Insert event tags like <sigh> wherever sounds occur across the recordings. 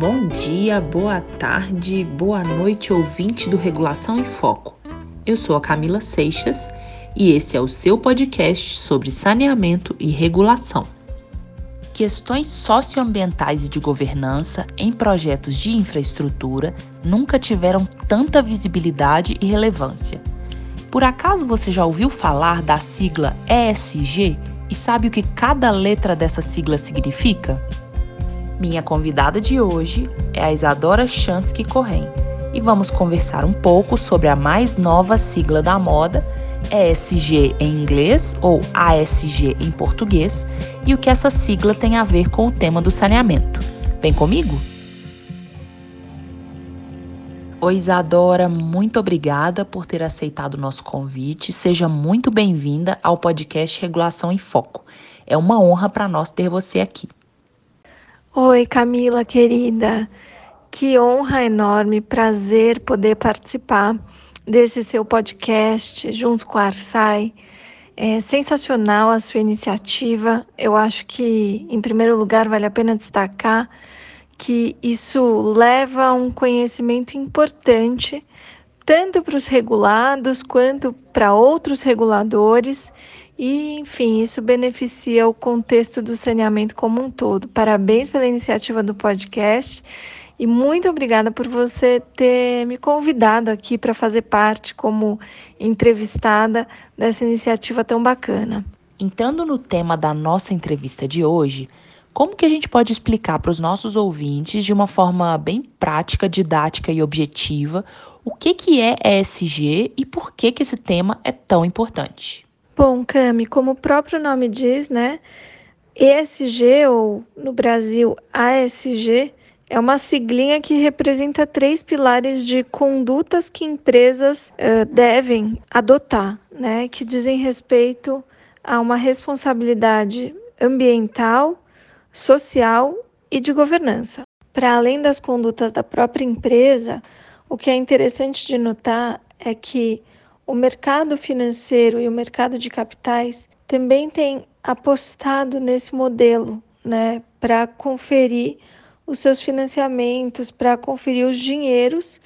Bom dia, boa tarde, boa noite, ouvinte do Regulação em Foco. Eu sou a Camila Seixas e esse é o seu podcast sobre saneamento e regulação. Questões socioambientais e de governança em projetos de infraestrutura nunca tiveram tanta visibilidade e relevância. Por acaso você já ouviu falar da sigla ESG e sabe o que cada letra dessa sigla significa? Minha convidada de hoje é a Isadora Chansky Correm e vamos conversar um pouco sobre a mais nova sigla da moda, ESG em inglês ou ASG em português, e o que essa sigla tem a ver com o tema do saneamento. Vem comigo? Oi, Isadora, muito obrigada por ter aceitado o nosso convite. Seja muito bem-vinda ao podcast Regulação em Foco. É uma honra para nós ter você aqui. Oi, Camila, querida. Que honra enorme, prazer poder participar desse seu podcast junto com a Arsai. É sensacional a sua iniciativa. Eu acho que, em primeiro lugar, vale a pena destacar que isso leva a um conhecimento importante, tanto para os regulados quanto para outros reguladores e, enfim, isso beneficia o contexto do saneamento como um todo. Parabéns pela iniciativa do podcast e muito obrigada por você ter me convidado aqui para fazer parte como entrevistada dessa iniciativa tão bacana. Entrando no tema da nossa entrevista de hoje, como que a gente pode explicar para os nossos ouvintes de uma forma bem prática, didática e objetiva o que, que é ESG e por que, que esse tema é tão importante? Bom, Cami, como o próprio nome diz, né? ESG, ou no Brasil ASG, é uma siglinha que representa três pilares de condutas que empresas uh, devem adotar, né? Que dizem respeito a uma responsabilidade ambiental, social e de governança. Para além das condutas da própria empresa, o que é interessante de notar é que o mercado financeiro e o mercado de capitais também têm apostado nesse modelo, né, para conferir os seus financiamentos, para conferir os dinheiros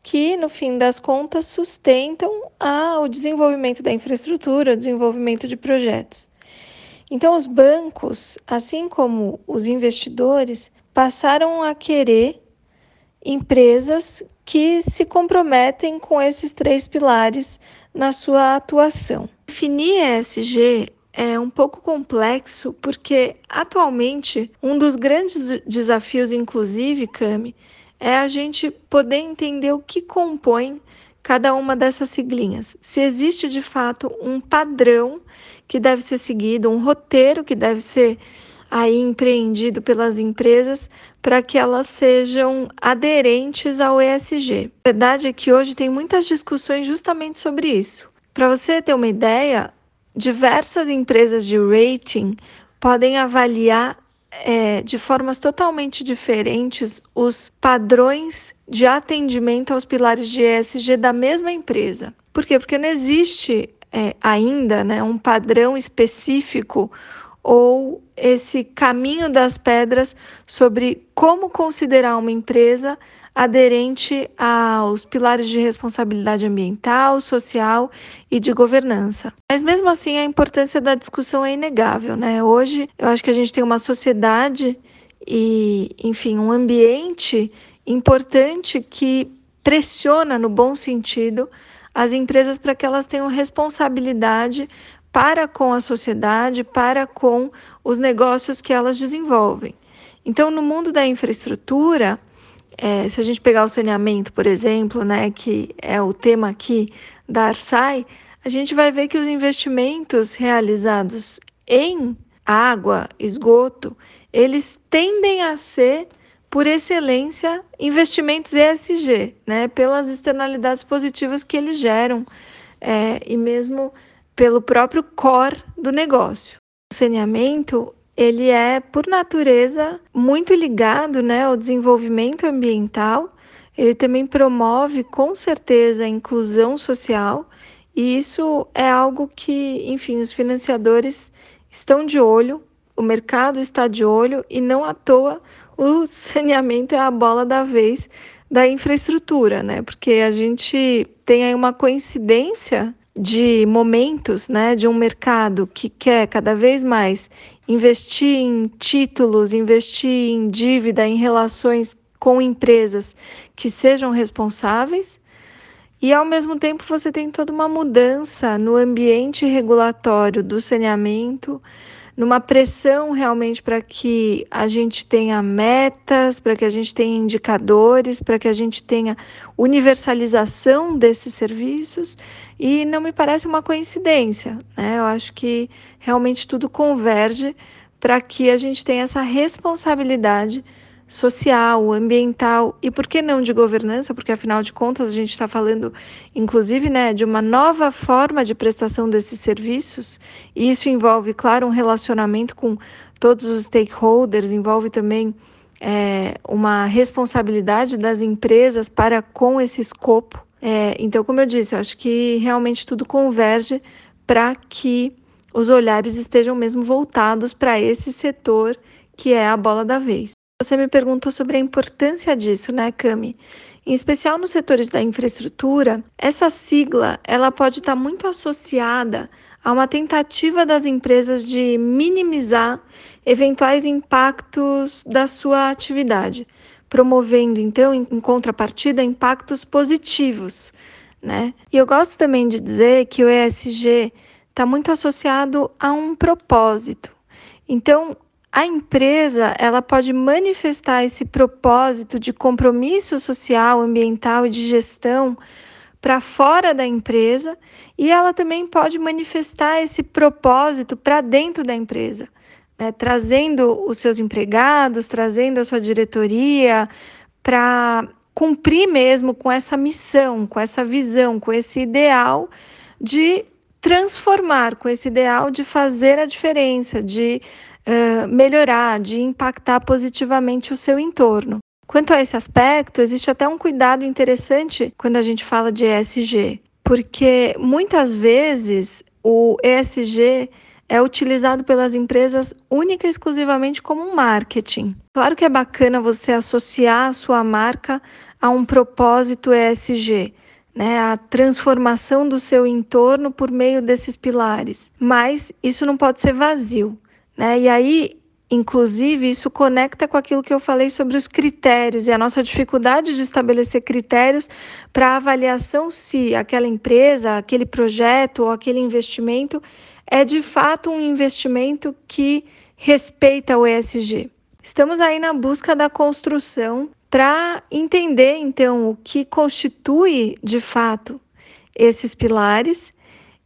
que, no fim das contas, sustentam a, o desenvolvimento da infraestrutura, o desenvolvimento de projetos. Então, os bancos, assim como os investidores, passaram a querer empresas que se comprometem com esses três pilares na sua atuação. Definir ESG é um pouco complexo porque atualmente um dos grandes desafios, inclusive, Cami, é a gente poder entender o que compõe cada uma dessas siglinhas. Se existe de fato um padrão que deve ser seguido, um roteiro que deve ser aí empreendido pelas empresas para que elas sejam aderentes ao ESG. A verdade é que hoje tem muitas discussões justamente sobre isso. Para você ter uma ideia, diversas empresas de rating podem avaliar é, de formas totalmente diferentes os padrões de atendimento aos pilares de ESG da mesma empresa. Por quê? Porque não existe é, ainda né, um padrão específico ou esse caminho das pedras sobre como considerar uma empresa aderente aos pilares de responsabilidade ambiental, social e de governança. Mas mesmo assim, a importância da discussão é inegável, né? Hoje, eu acho que a gente tem uma sociedade e, enfim, um ambiente importante que pressiona no bom sentido as empresas para que elas tenham responsabilidade para com a sociedade, para com os negócios que elas desenvolvem. Então, no mundo da infraestrutura, é, se a gente pegar o saneamento, por exemplo, né, que é o tema aqui da Arsai, a gente vai ver que os investimentos realizados em água, esgoto, eles tendem a ser, por excelência, investimentos ESG, né, pelas externalidades positivas que eles geram é, e mesmo pelo próprio core do negócio. O saneamento ele é por natureza muito ligado, né, ao desenvolvimento ambiental. Ele também promove com certeza a inclusão social e isso é algo que, enfim, os financiadores estão de olho, o mercado está de olho e não à toa o <laughs> saneamento é a bola da vez da infraestrutura, né? Porque a gente tem aí uma coincidência de momentos, né, de um mercado que quer cada vez mais investir em títulos, investir em dívida, em relações com empresas que sejam responsáveis, e ao mesmo tempo você tem toda uma mudança no ambiente regulatório do saneamento, numa pressão realmente para que a gente tenha metas, para que a gente tenha indicadores, para que a gente tenha universalização desses serviços, e não me parece uma coincidência, né? Eu acho que realmente tudo converge para que a gente tenha essa responsabilidade social, ambiental e por que não de governança, porque afinal de contas a gente está falando, inclusive, né, de uma nova forma de prestação desses serviços, e isso envolve, claro, um relacionamento com todos os stakeholders, envolve também é, uma responsabilidade das empresas para com esse escopo. É, então, como eu disse, eu acho que realmente tudo converge para que os olhares estejam mesmo voltados para esse setor que é a bola da vez. Você me perguntou sobre a importância disso, né, Cami? Em especial nos setores da infraestrutura, essa sigla ela pode estar muito associada a uma tentativa das empresas de minimizar eventuais impactos da sua atividade, promovendo então em contrapartida impactos positivos, né? E eu gosto também de dizer que o ESG está muito associado a um propósito. Então, a empresa ela pode manifestar esse propósito de compromisso social, ambiental e de gestão para fora da empresa e ela também pode manifestar esse propósito para dentro da empresa, né? trazendo os seus empregados, trazendo a sua diretoria para cumprir mesmo com essa missão, com essa visão, com esse ideal de transformar, com esse ideal de fazer a diferença, de melhorar, de impactar positivamente o seu entorno. Quanto a esse aspecto, existe até um cuidado interessante quando a gente fala de ESG, porque muitas vezes o ESG é utilizado pelas empresas única e exclusivamente como um marketing. Claro que é bacana você associar a sua marca a um propósito ESG, né, a transformação do seu entorno por meio desses pilares, mas isso não pode ser vazio. Né? E aí, inclusive, isso conecta com aquilo que eu falei sobre os critérios e a nossa dificuldade de estabelecer critérios para avaliação se aquela empresa, aquele projeto ou aquele investimento é de fato um investimento que respeita o ESG. Estamos aí na busca da construção para entender então o que constitui de fato esses pilares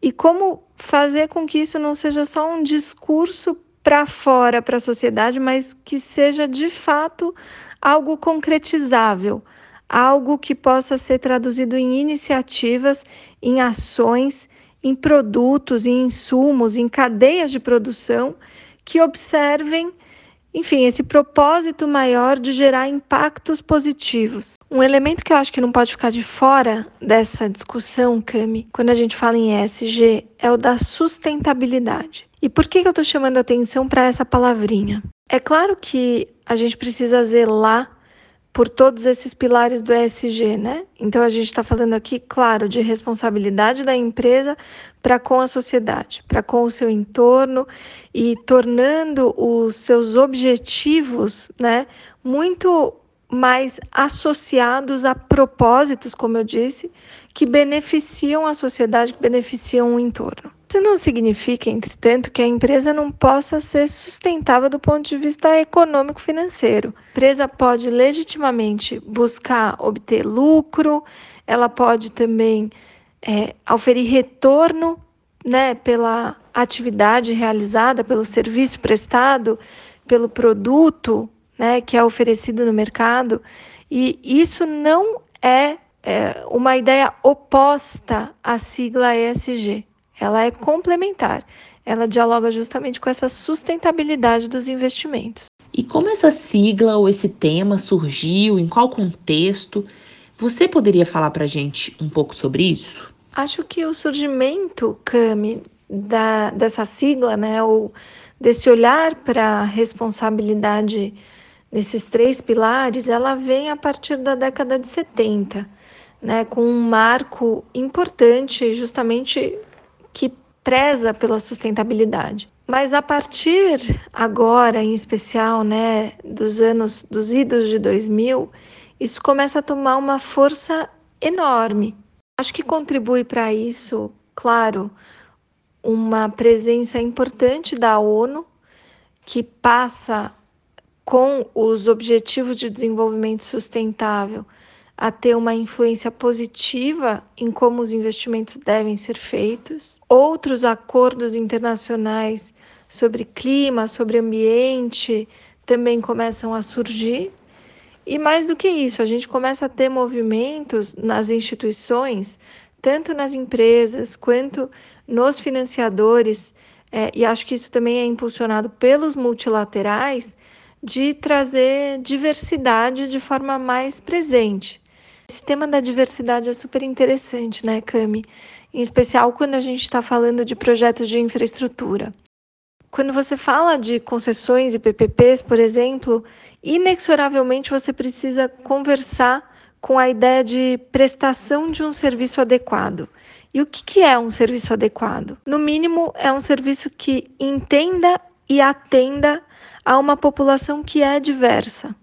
e como fazer com que isso não seja só um discurso para fora, para a sociedade, mas que seja de fato algo concretizável, algo que possa ser traduzido em iniciativas, em ações, em produtos, em insumos, em cadeias de produção que observem, enfim, esse propósito maior de gerar impactos positivos. Um elemento que eu acho que não pode ficar de fora dessa discussão, Cami, quando a gente fala em ESG, é o da sustentabilidade. E por que, eu estou chamando atenção para essa palavrinha? É claro que a gente precisa zelar por todos esses pilares do ESG, né? Então a gente está falando aqui, claro, de responsabilidade da empresa para com a sociedade, para com o seu entorno e tornando os seus objetivos, né, muito mais associados a propósitos, como eu disse, que beneficiam a sociedade, que beneficiam o entorno. Isso não significa, entretanto, que a empresa não possa ser sustentável do ponto de vista econômico-financeiro. A empresa pode legitimamente buscar obter lucro, ela pode também é, oferir retorno né, pela atividade realizada, pelo serviço prestado, pelo produto né, que é oferecido no mercado. E isso não é, é uma ideia oposta à sigla ESG ela é complementar. Ela dialoga justamente com essa sustentabilidade dos investimentos. E como essa sigla ou esse tema surgiu, em qual contexto? Você poderia falar para a gente um pouco sobre isso? Acho que o surgimento, Cami, da, dessa sigla, né, ou desse olhar para a responsabilidade nesses três pilares, ela vem a partir da década de 70, né, com um marco importante, justamente que preza pela sustentabilidade. Mas a partir agora, em especial, né, dos anos dos idos de 2000, isso começa a tomar uma força enorme. Acho que contribui para isso, claro, uma presença importante da ONU, que passa com os Objetivos de Desenvolvimento Sustentável a ter uma influência positiva em como os investimentos devem ser feitos. Outros acordos internacionais sobre clima, sobre ambiente também começam a surgir. E mais do que isso, a gente começa a ter movimentos nas instituições, tanto nas empresas quanto nos financiadores, é, e acho que isso também é impulsionado pelos multilaterais, de trazer diversidade de forma mais presente. Esse tema da diversidade é super interessante, né, Cami? Em especial quando a gente está falando de projetos de infraestrutura. Quando você fala de concessões e PPPs, por exemplo, inexoravelmente você precisa conversar com a ideia de prestação de um serviço adequado. E o que é um serviço adequado? No mínimo, é um serviço que entenda e atenda a uma população que é diversa.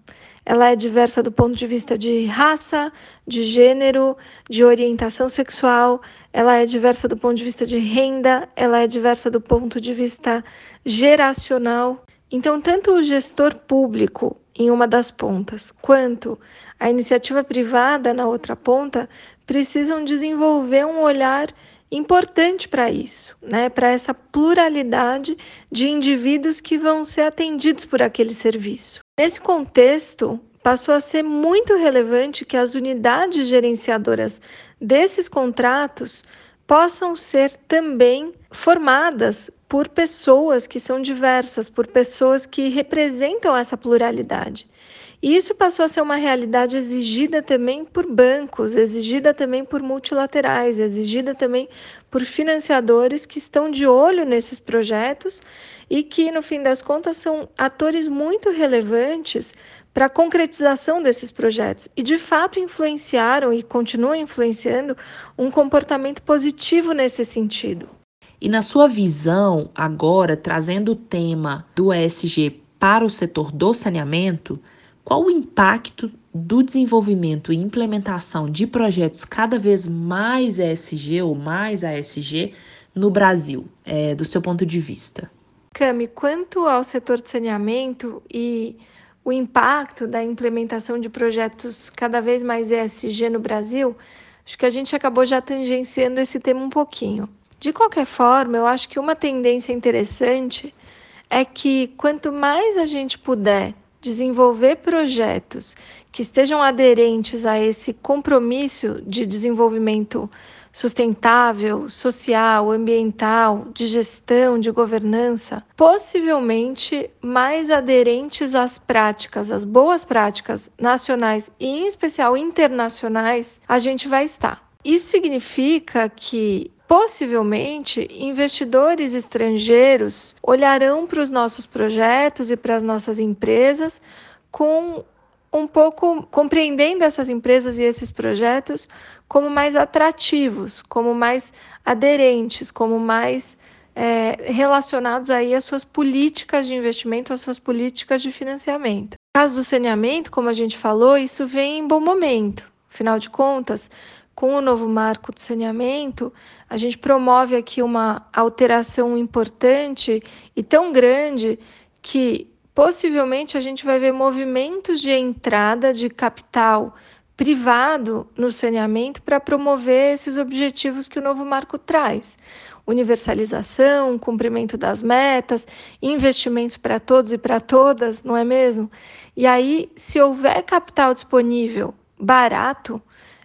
Ela é diversa do ponto de vista de raça, de gênero, de orientação sexual, ela é diversa do ponto de vista de renda, ela é diversa do ponto de vista geracional. Então, tanto o gestor público em uma das pontas, quanto a iniciativa privada na outra ponta, precisam desenvolver um olhar importante para isso, né? para essa pluralidade de indivíduos que vão ser atendidos por aquele serviço. Nesse contexto, passou a ser muito relevante que as unidades gerenciadoras desses contratos possam ser também formadas por pessoas que são diversas, por pessoas que representam essa pluralidade. E isso passou a ser uma realidade exigida também por bancos, exigida também por multilaterais, exigida também por financiadores que estão de olho nesses projetos e que, no fim das contas, são atores muito relevantes para a concretização desses projetos e, de fato, influenciaram e continuam influenciando um comportamento positivo nesse sentido. E na sua visão, agora trazendo o tema do ESG para o setor do saneamento, qual o impacto do desenvolvimento e implementação de projetos cada vez mais ESG ou mais ASG no Brasil, é, do seu ponto de vista? Cami, quanto ao setor de saneamento e o impacto da implementação de projetos cada vez mais ESG no Brasil, acho que a gente acabou já tangenciando esse tema um pouquinho. De qualquer forma, eu acho que uma tendência interessante é que quanto mais a gente puder desenvolver projetos que estejam aderentes a esse compromisso de desenvolvimento sustentável, social, ambiental, de gestão, de governança, possivelmente mais aderentes às práticas, às boas práticas nacionais e, em especial, internacionais, a gente vai estar. Isso significa que possivelmente investidores estrangeiros olharão para os nossos projetos e para as nossas empresas com um pouco compreendendo essas empresas e esses projetos como mais atrativos, como mais aderentes, como mais é, relacionados aí às suas políticas de investimento, às suas políticas de financiamento. No caso do saneamento, como a gente falou, isso vem em bom momento. Afinal de contas, com o novo marco do saneamento, a gente promove aqui uma alteração importante e tão grande que possivelmente a gente vai ver movimentos de entrada de capital privado no saneamento para promover esses objetivos que o novo marco traz. Universalização, cumprimento das metas, investimentos para todos e para todas, não é mesmo? E aí, se houver capital disponível barato,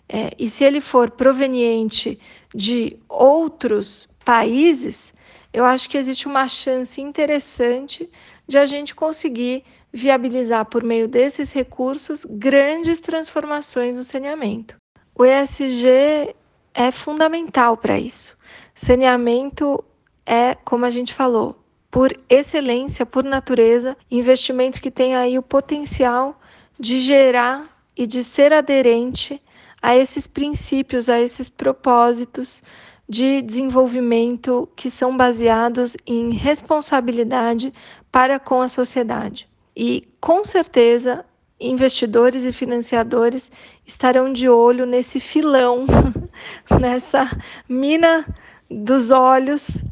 é, e se ele for proveniente de outros países, eu acho que existe uma chance interessante de a gente conseguir viabilizar por meio desses recursos grandes transformações no saneamento. O ESG é fundamental para isso. Saneamento é, como a gente falou, por excelência, por natureza, investimentos que têm aí o potencial de gerar e de ser aderente a esses princípios, a esses propósitos de desenvolvimento que são baseados em responsabilidade para com a sociedade. E com certeza, investidores e financiadores estarão de olho nesse filão, <laughs> nessa mina dos olhos,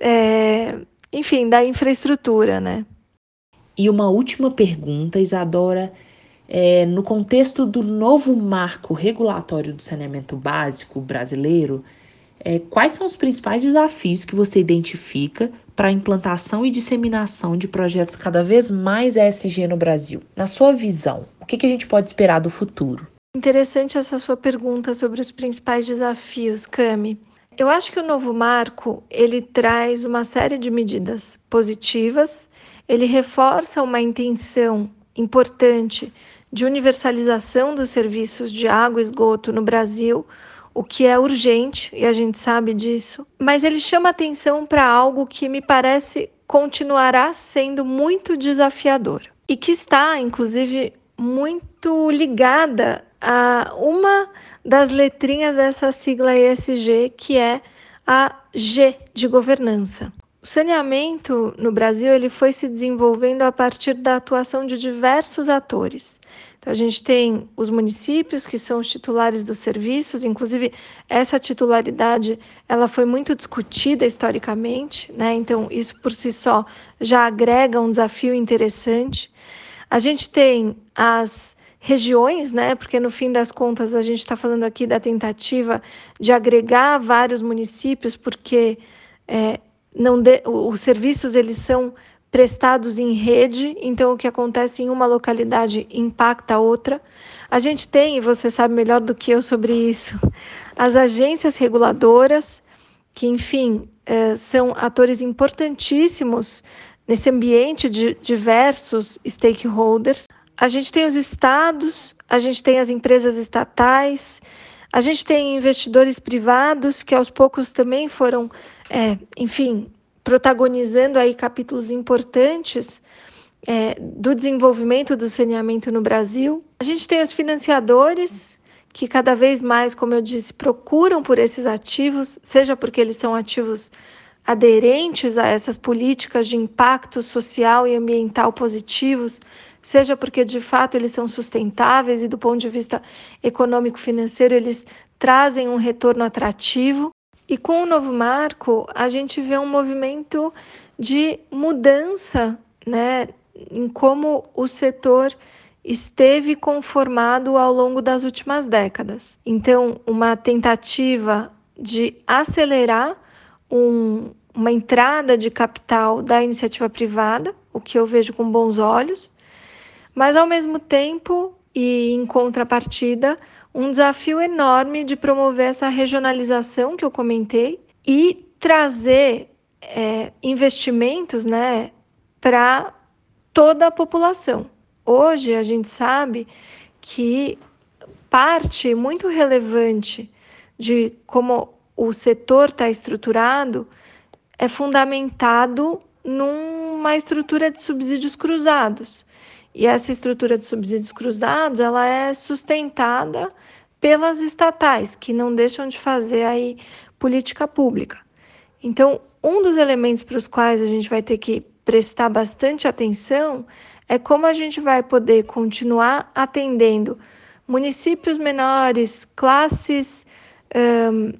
é, enfim, da infraestrutura, né? E uma última pergunta, Isadora. É, no contexto do novo marco regulatório do saneamento básico brasileiro, é, quais são os principais desafios que você identifica para a implantação e disseminação de projetos cada vez mais ESG no Brasil? Na sua visão, o que, que a gente pode esperar do futuro? Interessante essa sua pergunta sobre os principais desafios, Cami. Eu acho que o novo marco ele traz uma série de medidas positivas. Ele reforça uma intenção importante de universalização dos serviços de água e esgoto no Brasil, o que é urgente e a gente sabe disso, mas ele chama atenção para algo que me parece continuará sendo muito desafiador e que está, inclusive, muito ligada a uma das letrinhas dessa sigla ESG, que é a G de governança. O saneamento no Brasil ele foi se desenvolvendo a partir da atuação de diversos atores. Então, a gente tem os municípios que são os titulares dos serviços, inclusive essa titularidade ela foi muito discutida historicamente, né? Então isso por si só já agrega um desafio interessante. A gente tem as regiões, né? Porque no fim das contas a gente está falando aqui da tentativa de agregar vários municípios, porque é, de, os serviços eles são prestados em rede, então o que acontece em uma localidade impacta a outra. A gente tem, e você sabe melhor do que eu sobre isso, as agências reguladoras, que, enfim, eh, são atores importantíssimos nesse ambiente de diversos stakeholders. A gente tem os estados, a gente tem as empresas estatais, a gente tem investidores privados que aos poucos também foram, é, enfim, protagonizando aí capítulos importantes é, do desenvolvimento do saneamento no Brasil. A gente tem os financiadores que cada vez mais, como eu disse, procuram por esses ativos, seja porque eles são ativos aderentes a essas políticas de impacto social e ambiental positivos, seja porque de fato eles são sustentáveis e do ponto de vista econômico-financeiro eles trazem um retorno atrativo. E com o novo marco, a gente vê um movimento de mudança, né, em como o setor esteve conformado ao longo das últimas décadas. Então, uma tentativa de acelerar um, uma entrada de capital da iniciativa privada, o que eu vejo com bons olhos, mas ao mesmo tempo e em contrapartida, um desafio enorme de promover essa regionalização que eu comentei e trazer é, investimentos né, para toda a população. Hoje a gente sabe que parte muito relevante de como o setor está estruturado é fundamentado numa estrutura de subsídios cruzados. E essa estrutura de subsídios cruzados, ela é sustentada pelas estatais, que não deixam de fazer aí política pública. Então, um dos elementos para os quais a gente vai ter que prestar bastante atenção é como a gente vai poder continuar atendendo municípios menores, classes um,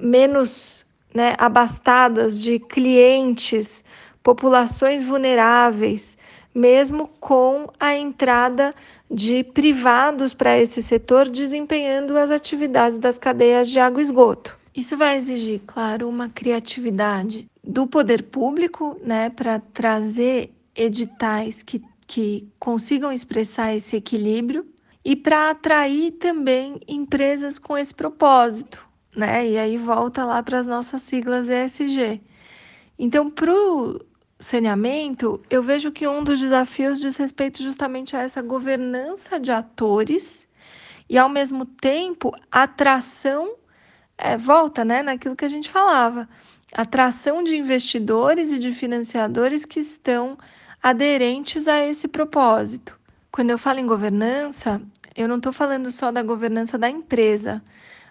menos né, abastadas de clientes, populações vulneráveis, mesmo com a entrada de privados para esse setor desempenhando as atividades das cadeias de água e esgoto. Isso vai exigir, claro, uma criatividade do poder público, né, para trazer editais que, que consigam expressar esse equilíbrio e para atrair também empresas com esse propósito, né? E aí volta lá para as nossas siglas ESG. Então, para o saneamento, eu vejo que um dos desafios diz respeito justamente a essa governança de atores e, ao mesmo tempo, atração é, volta né, naquilo que a gente falava. Atração de investidores e de financiadores que estão aderentes a esse propósito. Quando eu falo em governança, eu não estou falando só da governança da empresa,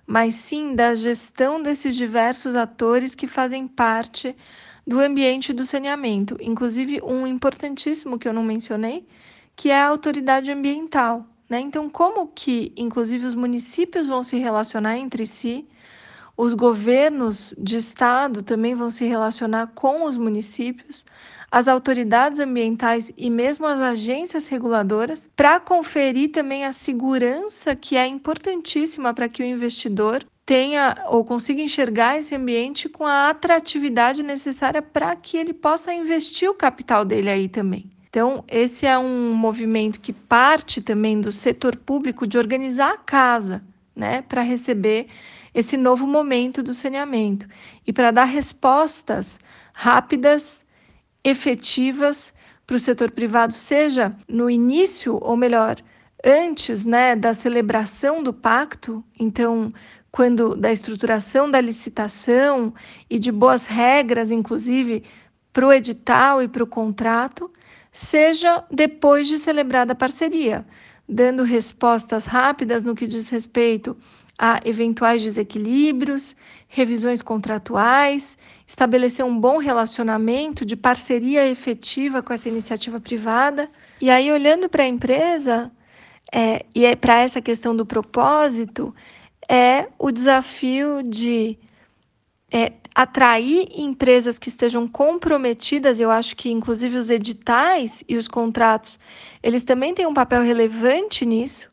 mas sim da gestão desses diversos atores que fazem parte do ambiente do saneamento, inclusive um importantíssimo que eu não mencionei, que é a autoridade ambiental. Né? Então, como que, inclusive, os municípios vão se relacionar entre si, os governos de estado também vão se relacionar com os municípios, as autoridades ambientais e mesmo as agências reguladoras, para conferir também a segurança que é importantíssima para que o investidor tenha ou consiga enxergar esse ambiente com a atratividade necessária para que ele possa investir o capital dele aí também. Então, esse é um movimento que parte também do setor público de organizar a casa, né, para receber esse novo momento do saneamento e para dar respostas rápidas, efetivas para o setor privado, seja no início, ou melhor, antes né, da celebração do pacto, então, quando da estruturação da licitação e de boas regras, inclusive, para o edital e para o contrato, seja depois de celebrada a parceria, dando respostas rápidas no que diz respeito a eventuais desequilíbrios, revisões contratuais, estabelecer um bom relacionamento de parceria efetiva com essa iniciativa privada. E aí, olhando para a empresa, é, e é para essa questão do propósito, é o desafio de é, atrair empresas que estejam comprometidas, eu acho que inclusive os editais e os contratos, eles também têm um papel relevante nisso,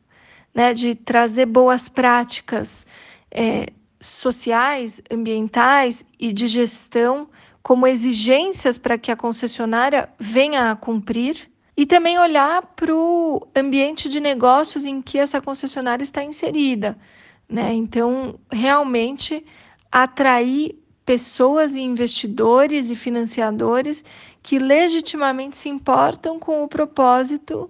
né, de trazer boas práticas é, sociais, ambientais e de gestão como exigências para que a concessionária venha a cumprir e também olhar para o ambiente de negócios em que essa concessionária está inserida, né? Então, realmente atrair pessoas e investidores e financiadores que legitimamente se importam com o propósito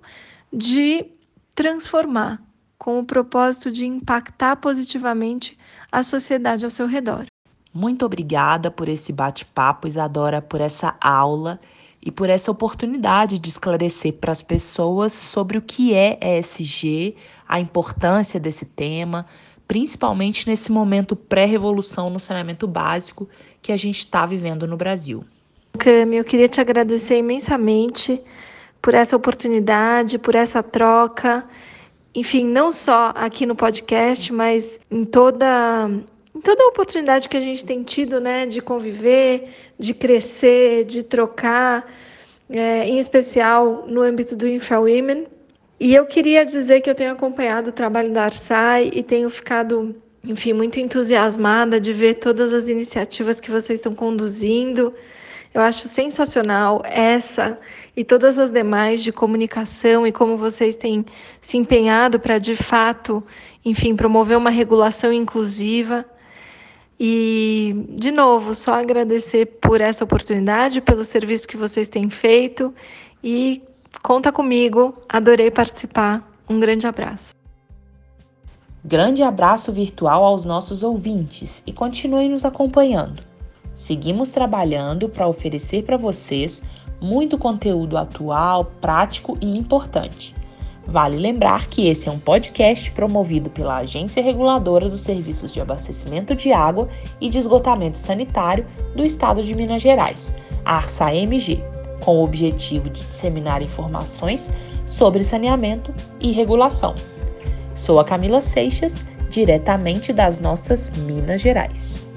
de transformar, com o propósito de impactar positivamente a sociedade ao seu redor. Muito obrigada por esse bate-papo, Isadora, por essa aula e por essa oportunidade de esclarecer para as pessoas sobre o que é ESG, a importância desse tema, principalmente nesse momento pré-revolução no saneamento básico que a gente está vivendo no Brasil. Cami, eu queria te agradecer imensamente por essa oportunidade, por essa troca. Enfim, não só aqui no podcast, mas em toda em toda a oportunidade que a gente tem tido, né, de conviver, de crescer, de trocar, é, em especial no âmbito do InfraWomen. E eu queria dizer que eu tenho acompanhado o trabalho da Arsai e tenho ficado, enfim, muito entusiasmada de ver todas as iniciativas que vocês estão conduzindo. Eu acho sensacional essa e todas as demais de comunicação e como vocês têm se empenhado para, de fato, enfim, promover uma regulação inclusiva. E, de novo, só agradecer por essa oportunidade, pelo serviço que vocês têm feito e Conta comigo, adorei participar. Um grande abraço. Grande abraço virtual aos nossos ouvintes e continuem nos acompanhando. Seguimos trabalhando para oferecer para vocês muito conteúdo atual, prático e importante. Vale lembrar que esse é um podcast promovido pela Agência Reguladora dos Serviços de Abastecimento de Água e de Esgotamento Sanitário do Estado de Minas Gerais, a ARSA-MG com o objetivo de disseminar informações sobre saneamento e regulação. Sou a Camila Seixas, diretamente das nossas Minas Gerais.